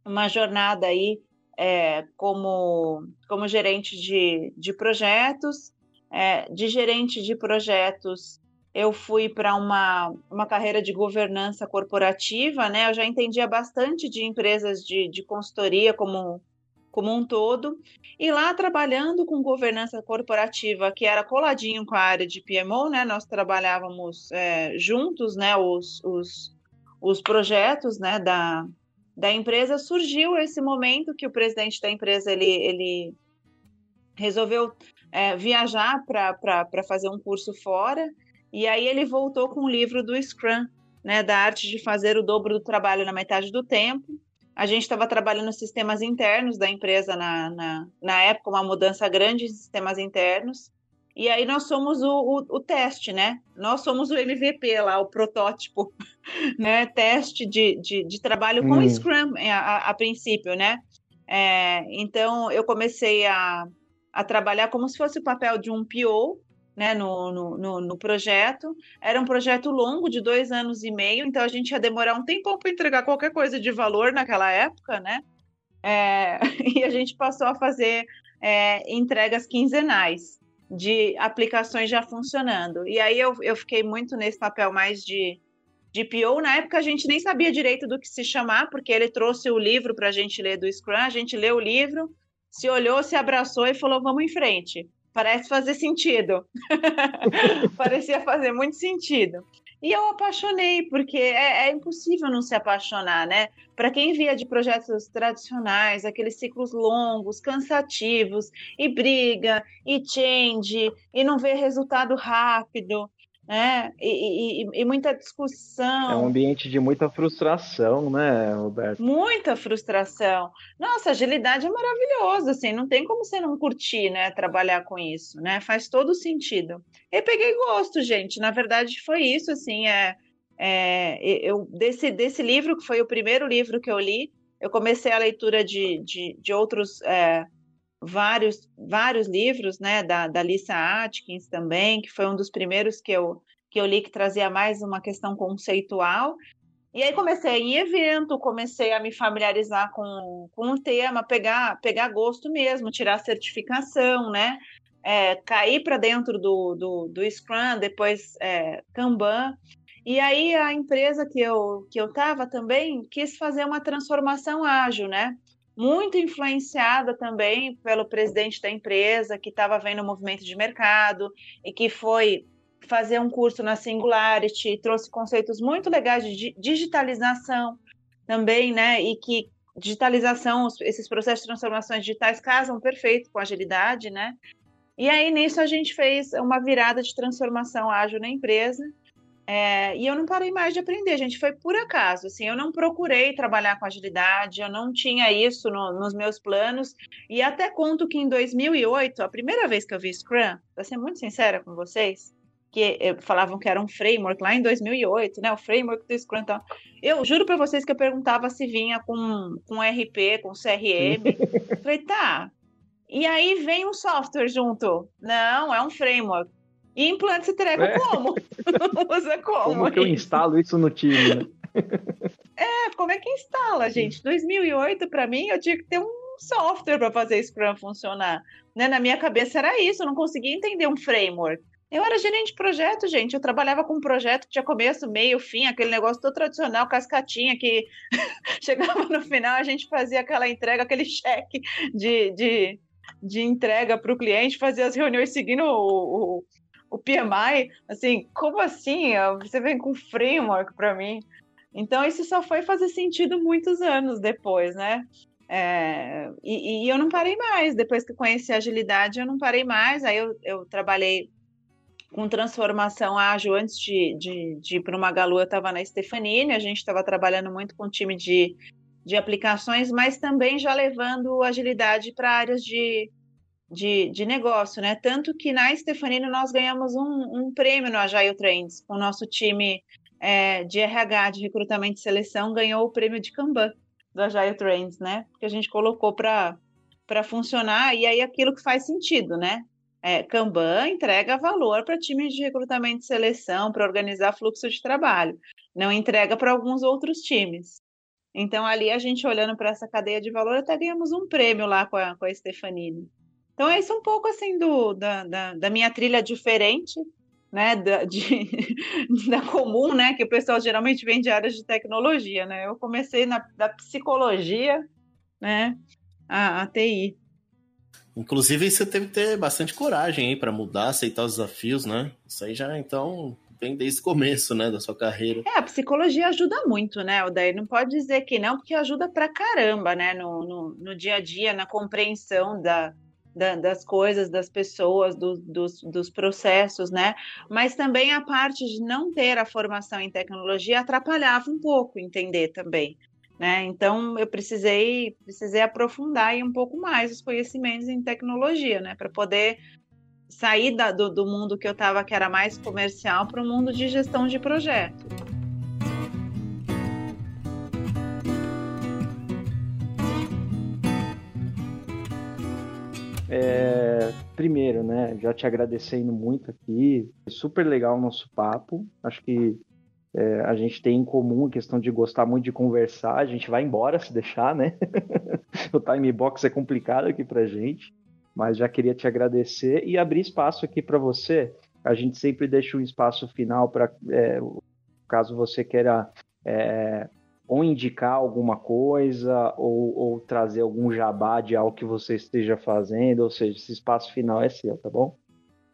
uma jornada aí é, como, como gerente de, de projetos. É, de gerente de projetos, eu fui para uma, uma carreira de governança corporativa, né? Eu já entendia bastante de empresas de, de consultoria, como, como um todo. E lá trabalhando com governança corporativa, que era coladinho com a área de PMO, né? Nós trabalhávamos é, juntos, né? Os, os, os projetos, né? Da, da empresa surgiu esse momento que o presidente da empresa ele, ele resolveu é, viajar para fazer um curso fora e aí ele voltou com o livro do Scrum, né, da arte de fazer o dobro do trabalho na metade do tempo. A gente estava trabalhando sistemas internos da empresa na, na, na, época, uma mudança grande de sistemas internos. E aí nós somos o, o, o, teste, né? Nós somos o MVP lá, o protótipo, né? Teste de, de, de trabalho com hum. Scrum é, a, a, a, princípio, né? É, então eu comecei a, a trabalhar como se fosse o papel de um PO, né, no, no, no, no, projeto. Era um projeto longo, de dois anos e meio, então a gente ia demorar um tempão para entregar qualquer coisa de valor naquela época, né? É, e a gente passou a fazer é, entregas quinzenais de aplicações já funcionando. E aí eu, eu fiquei muito nesse papel mais de, de PO. Na época a gente nem sabia direito do que se chamar, porque ele trouxe o livro para a gente ler do Scrum, a gente leu o livro, se olhou, se abraçou e falou: vamos em frente parece fazer sentido. Parecia fazer muito sentido. E eu apaixonei, porque é, é, impossível não se apaixonar, né? Para quem via de projetos tradicionais, aqueles ciclos longos, cansativos, e briga, e change, e não vê resultado rápido, né? E, e, e, muita discussão. É um ambiente de muita frustração, né, Roberto? Muita frustração. Nossa, agilidade é maravilhoso, assim, não tem como você não curtir, né, trabalhar com isso, né? Faz todo sentido. Eu peguei gosto, gente. Na verdade, foi isso, assim, é, é eu desse, desse livro que foi o primeiro livro que eu li, eu comecei a leitura de, de, de outros é, vários, vários livros, né, da, da Lisa Atkins também, que foi um dos primeiros que eu, que eu li que trazia mais uma questão conceitual. E aí comecei em evento, comecei a me familiarizar com, com o tema, pegar, pegar gosto mesmo, tirar certificação, né? É, cair para dentro do, do, do Scrum, depois é, Kanban. E aí a empresa que eu que eu estava também quis fazer uma transformação ágil, né? Muito influenciada também pelo presidente da empresa, que estava vendo o movimento de mercado e que foi fazer um curso na Singularity, trouxe conceitos muito legais de digitalização também, né? E que digitalização, esses processos de transformações digitais casam perfeito com agilidade, né? E aí nisso a gente fez uma virada de transformação ágil na empresa é, e eu não parei mais de aprender, gente. Foi por acaso. Assim, eu não procurei trabalhar com agilidade, eu não tinha isso no, nos meus planos. E até conto que em 2008, a primeira vez que eu vi Scrum, para ser muito sincera com vocês, que falavam que era um framework lá em 2008, né? O framework do Scrum. Então, eu juro para vocês que eu perguntava se vinha com, com RP, com CRM. Falei, tá. E aí vem um software junto. Não, é um framework. E implante se treco é. como? Usa como? Como que eu instalo isso no time? Né? é, como é que instala, gente? 2008, para mim, eu tinha que ter um software para fazer Scrum funcionar. Né? Na minha cabeça era isso, eu não conseguia entender um framework. Eu era gerente de projeto, gente. Eu trabalhava com um projeto que tinha começo, meio, fim, aquele negócio todo tradicional, cascatinha, que chegava no final, a gente fazia aquela entrega, aquele cheque de, de, de entrega para o cliente, fazia as reuniões seguindo o, o o PMI, assim, como assim? Você vem com framework para mim? Então, isso só foi fazer sentido muitos anos depois, né? É, e, e, eu não parei mais. Depois que conheci a agilidade, eu não parei mais. Aí eu, eu trabalhei com transformação ágil antes de, de, de ir para uma Magalu. Eu estava na Stefanini, a gente estava trabalhando muito com o time de, de aplicações, mas também já levando agilidade para áreas de, de, de negócio, né? Tanto que na Stefanino nós ganhamos um, um prêmio no Agile Trends, o nosso time é, de RH, de recrutamento e seleção, ganhou o prêmio de Kanban do Agile Trends, né? Que a gente colocou para funcionar, e aí aquilo que faz sentido, né? É, Kanban entrega valor para times de recrutamento e seleção, para organizar fluxo de trabalho, não entrega para alguns outros times. Então, ali, a gente olhando para essa cadeia de valor, até ganhamos um prêmio lá com a, com a Stefanini. Então, é isso um pouco assim do, da, da, da minha trilha diferente, né, da, de, da comum, né, que o pessoal geralmente vem de áreas de tecnologia, né? Eu comecei na da psicologia, né, a, a TI. Inclusive, você teve que ter bastante coragem aí para mudar, aceitar os desafios, né? Isso aí já então vem desde o começo, né, da sua carreira. É, a psicologia ajuda muito, né? O daí não pode dizer que não, porque ajuda pra caramba, né, no, no, no dia a dia, na compreensão da, da, das coisas, das pessoas, do, dos, dos processos, né? Mas também a parte de não ter a formação em tecnologia atrapalhava um pouco entender também. Né? Então eu precisei precisei aprofundar um pouco mais os conhecimentos em tecnologia, né, para poder sair da, do, do mundo que eu estava que era mais comercial para o mundo de gestão de projeto. Primeiro, né, já te agradecendo muito aqui, super legal o nosso papo. Acho que é, a gente tem em comum a questão de gostar muito de conversar, a gente vai embora se deixar, né? o time box é complicado aqui pra gente, mas já queria te agradecer e abrir espaço aqui para você. A gente sempre deixa um espaço final para, é, caso você queira é, ou indicar alguma coisa ou, ou, trazer algum jabá de algo que você esteja fazendo, ou seja, esse espaço final é seu, tá bom?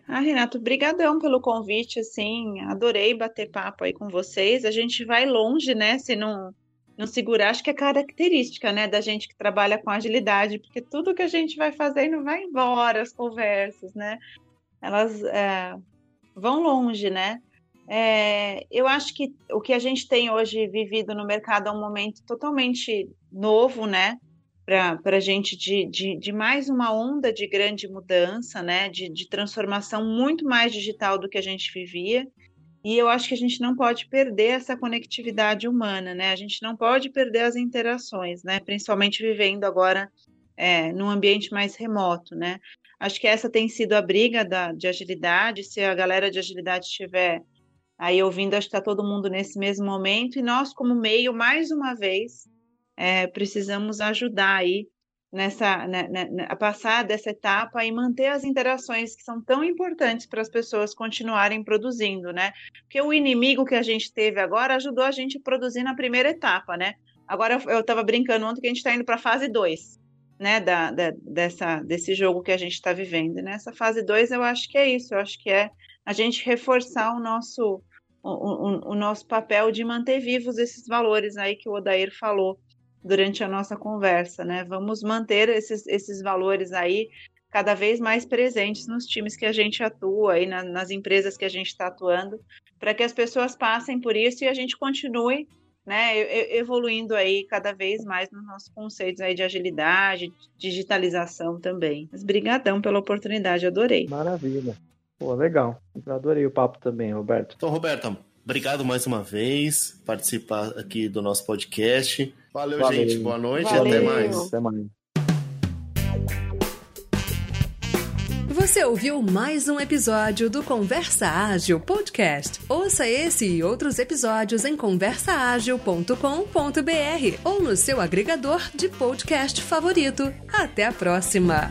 Ah, Renato, brigadão pelo convite, assim, adorei bater papo aí com vocês. A gente vai longe, né, se não, não segurar, acho que é característica, né, da gente que trabalha com agilidade, porque tudo que a gente vai fazendo vai embora, as conversas, né, elas é, vão longe, né. É, eu acho que o que a gente tem hoje vivido no mercado é um momento totalmente novo, né, para a gente de, de, de, mais uma onda de grande mudança, né, de, de transformação muito mais digital do que a gente vivia. E eu acho que a gente não pode perder essa conectividade humana, né? A gente não pode perder as interações, né? Principalmente vivendo agora é, num ambiente mais remoto, né? Acho que essa tem sido a briga da, de agilidade. Se a galera de agilidade estiver aí ouvindo, acho que está todo mundo nesse mesmo momento. E nós, como meio, mais uma vez, é, precisamos ajudar aí nessa né, né, né, a passar dessa etapa e manter as interações que são tão importantes para as pessoas continuarem produzindo, né? Porque o inimigo que a gente teve agora ajudou a gente a produzir na primeira etapa, né? Agora eu estava brincando ontem que a gente está indo para a fase 2, né? Da, da, dessa, desse jogo que a gente está vivendo. Nessa fase 2 eu acho que é isso, eu acho que é a gente reforçar o nosso o, o, nosso papel de manter vivos esses valores aí que o Odair falou durante a nossa conversa, né? Vamos manter esses, esses valores aí cada vez mais presentes nos times que a gente atua e na, nas empresas que a gente está atuando, para que as pessoas passem por isso e a gente continue né, evoluindo aí cada vez mais nos nossos conceitos aí de agilidade, digitalização também. Mas brigadão pela oportunidade, adorei. Maravilha. Pô, legal. Eu adorei o papo também, Roberto. Então, Roberta, obrigado mais uma vez por participar aqui do nosso podcast. Valeu, Valeu. gente. Boa noite Valeu. e até mais. Até mais. Você ouviu mais um episódio do Conversa Ágil Podcast. Ouça esse e outros episódios em conversaagil.com.br ou no seu agregador de podcast favorito. Até a próxima!